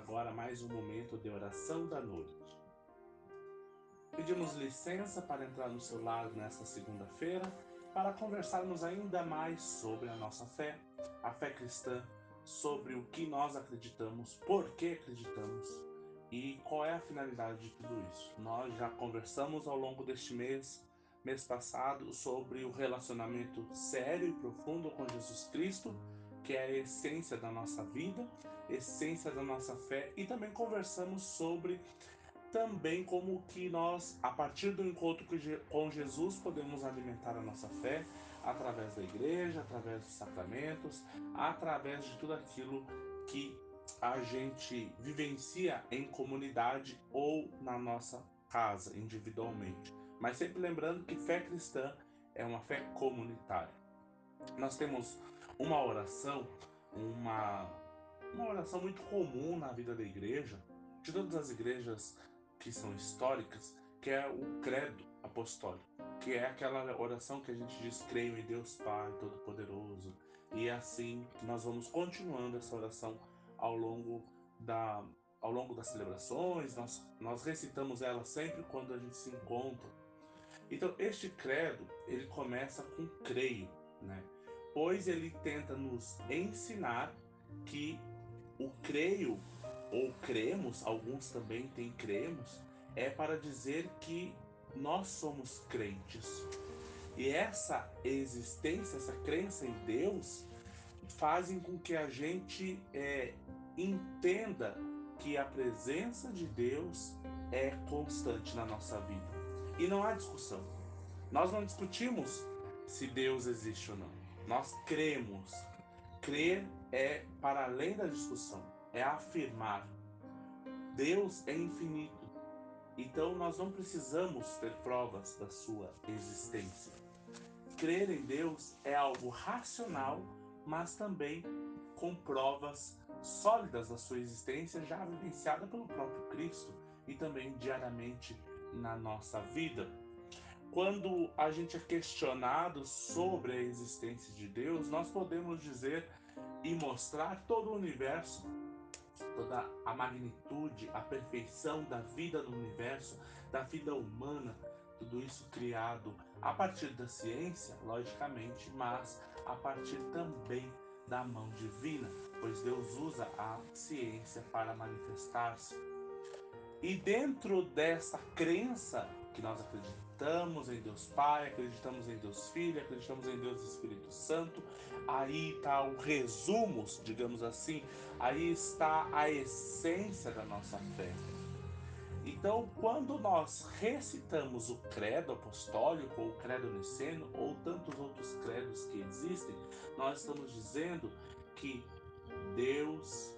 agora mais um momento de oração da noite. Pedimos licença para entrar no seu lado nesta segunda-feira para conversarmos ainda mais sobre a nossa fé, a fé cristã, sobre o que nós acreditamos, por que acreditamos e qual é a finalidade de tudo isso. Nós já conversamos ao longo deste mês, mês passado, sobre o relacionamento sério e profundo com Jesus Cristo, que é a essência da nossa vida, essência da nossa fé, e também conversamos sobre também como que nós, a partir do encontro com Jesus, podemos alimentar a nossa fé através da igreja, através dos sacramentos, através de tudo aquilo que a gente vivencia em comunidade ou na nossa casa, individualmente. Mas sempre lembrando que fé cristã é uma fé comunitária. Nós temos uma oração, uma, uma oração muito comum na vida da igreja, de todas as igrejas que são históricas, que é o credo apostólico, que é aquela oração que a gente diz creio em Deus Pai Todo-Poderoso. E é assim nós vamos continuando essa oração ao longo da ao longo das celebrações, nós, nós recitamos ela sempre quando a gente se encontra. Então, este credo, ele começa com creio, né? Pois ele tenta nos ensinar que o creio ou cremos, alguns também têm cremos, é para dizer que nós somos crentes. E essa existência, essa crença em Deus, fazem com que a gente é, entenda que a presença de Deus é constante na nossa vida. E não há discussão. Nós não discutimos se Deus existe ou não. Nós cremos. Crer é para além da discussão é afirmar: Deus é infinito. Então nós não precisamos ter provas da sua existência. Crer em Deus é algo racional, mas também com provas sólidas da sua existência já vivenciada pelo próprio Cristo e também diariamente na nossa vida. Quando a gente é questionado sobre a existência de Deus, nós podemos dizer e mostrar todo o universo toda a magnitude, a perfeição da vida no universo, da vida humana, tudo isso criado a partir da ciência, logicamente, mas a partir também da mão divina, pois Deus usa a ciência para manifestar-se. E dentro dessa crença que nós acreditamos em Deus Pai, acreditamos em Deus Filho, acreditamos em Deus Espírito Santo, aí está o resumo, digamos assim, aí está a essência da nossa fé. Então, quando nós recitamos o credo apostólico, ou o credo niceno, ou tantos outros credos que existem, nós estamos dizendo que Deus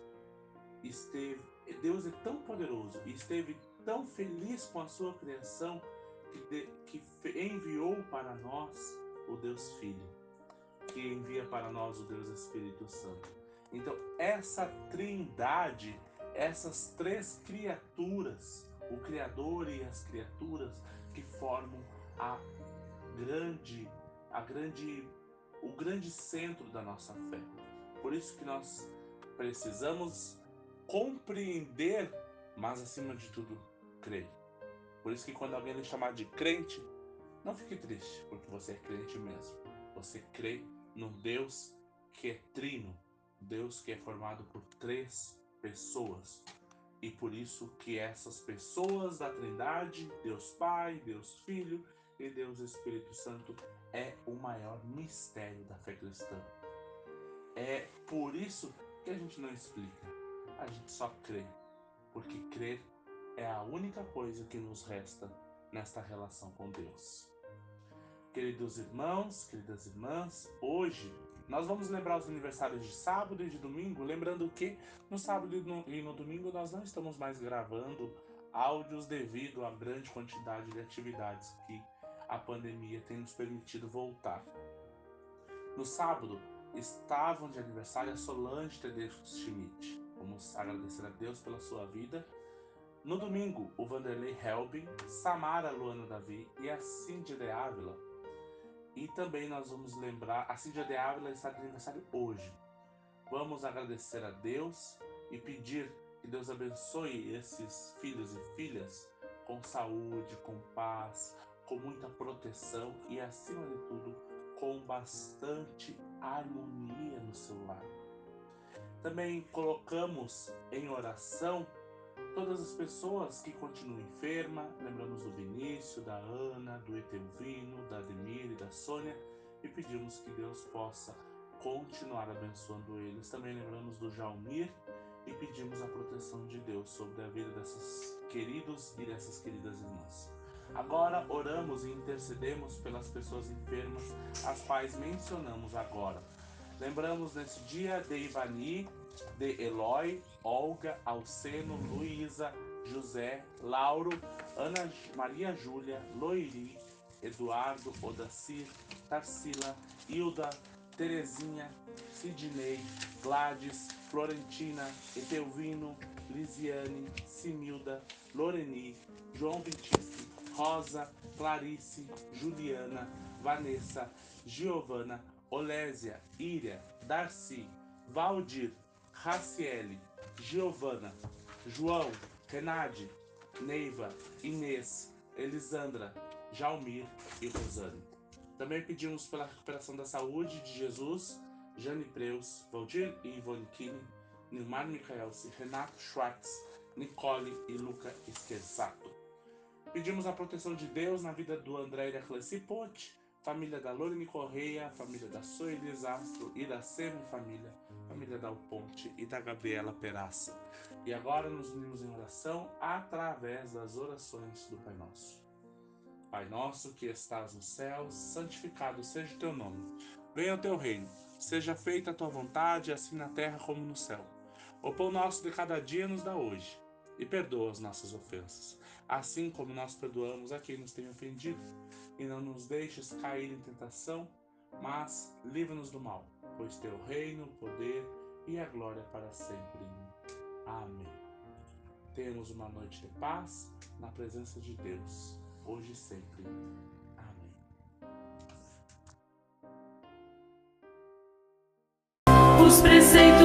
esteve, Deus é tão poderoso e esteve tão feliz com a sua criação que, que enviou para nós o Deus Filho, que envia para nós o Deus Espírito Santo. Então, essa trindade, essas três criaturas, o Criador e as criaturas que formam a grande, a grande, o grande centro da nossa fé. Por isso que nós precisamos compreender, mas acima de tudo, crer. Por isso que quando alguém lhe chamar de crente, não fique triste, porque você é crente mesmo. Você crê num Deus que é trino, Deus que é formado por três pessoas. E por isso que essas pessoas da Trindade, Deus Pai, Deus Filho e Deus Espírito Santo, é o maior mistério da fé cristã. É por isso que a gente não explica, a gente só crê, porque crer é a única coisa que nos resta nesta relação com Deus. Queridos irmãos, queridas irmãs, hoje nós vamos lembrar os aniversários de sábado e de domingo, lembrando que no sábado e no domingo nós não estamos mais gravando áudios devido à grande quantidade de atividades que a pandemia tem nos permitido voltar. No sábado estavam de aniversário a Solange Tedesco Schmidt. Vamos agradecer a Deus pela sua vida no domingo, o Vanderlei Helbing, Samara Luana Davi e a Cíndia de Ávila. E também nós vamos lembrar, a Cíndia de Ávila está de aniversário hoje. Vamos agradecer a Deus e pedir que Deus abençoe esses filhos e filhas com saúde, com paz, com muita proteção e, acima de tudo, com bastante harmonia no seu lar. Também colocamos em oração todas as pessoas que continuam enfermas, lembramos do Vinícius, da Ana, do Etelvino, da Ademir e da Sônia, e pedimos que Deus possa continuar abençoando eles. Também lembramos do Jaumir e pedimos a proteção de Deus sobre a vida desses queridos e dessas queridas irmãs. Agora oramos e intercedemos pelas pessoas enfermas, as quais mencionamos agora. Lembramos nesse dia de Ivani, de Eloy, Olga, Alceno, Luísa, José, Lauro, Ana Maria Júlia, Loiri, Eduardo, Odacir, Tarsila, Hilda, Terezinha, Sidney, Gladys, Florentina, Etelvino, Lisiane, Similda, Loreni, João Vitício, Rosa, Clarice, Juliana, Vanessa, Giovana, Olésia, Íria, Darcy, Valdir, Raciele, Giovana, João, Renade, Neiva, Inês, Elisandra, Jalmir e Rosane. Também pedimos pela recuperação da saúde de Jesus, Jane Preus, Valdir e Ivone Kine, Nilmar Michaelsi, Renato Schwartz, Nicole e Luca Esquerzato. Pedimos a proteção de Deus na vida do André e da Clancy Ponte, família da Lorene Correia, família da Soelis Desastro e da Semi Família, família da Ponte e da Gabriela Peraça. E agora nos unimos em oração através das orações do Pai Nosso. Pai nosso que estás no céu, santificado seja o teu nome. Venha o teu reino, seja feita a tua vontade, assim na terra como no céu. O pão nosso de cada dia nos dá hoje, e perdoa as nossas ofensas, assim como nós perdoamos a quem nos tem ofendido, e não nos deixes cair em tentação, mas livra-nos do mal, pois teu reino, o poder e a glória para sempre. Amém. Temos uma noite de paz na presença de Deus, hoje e sempre. Amém. Os preceitos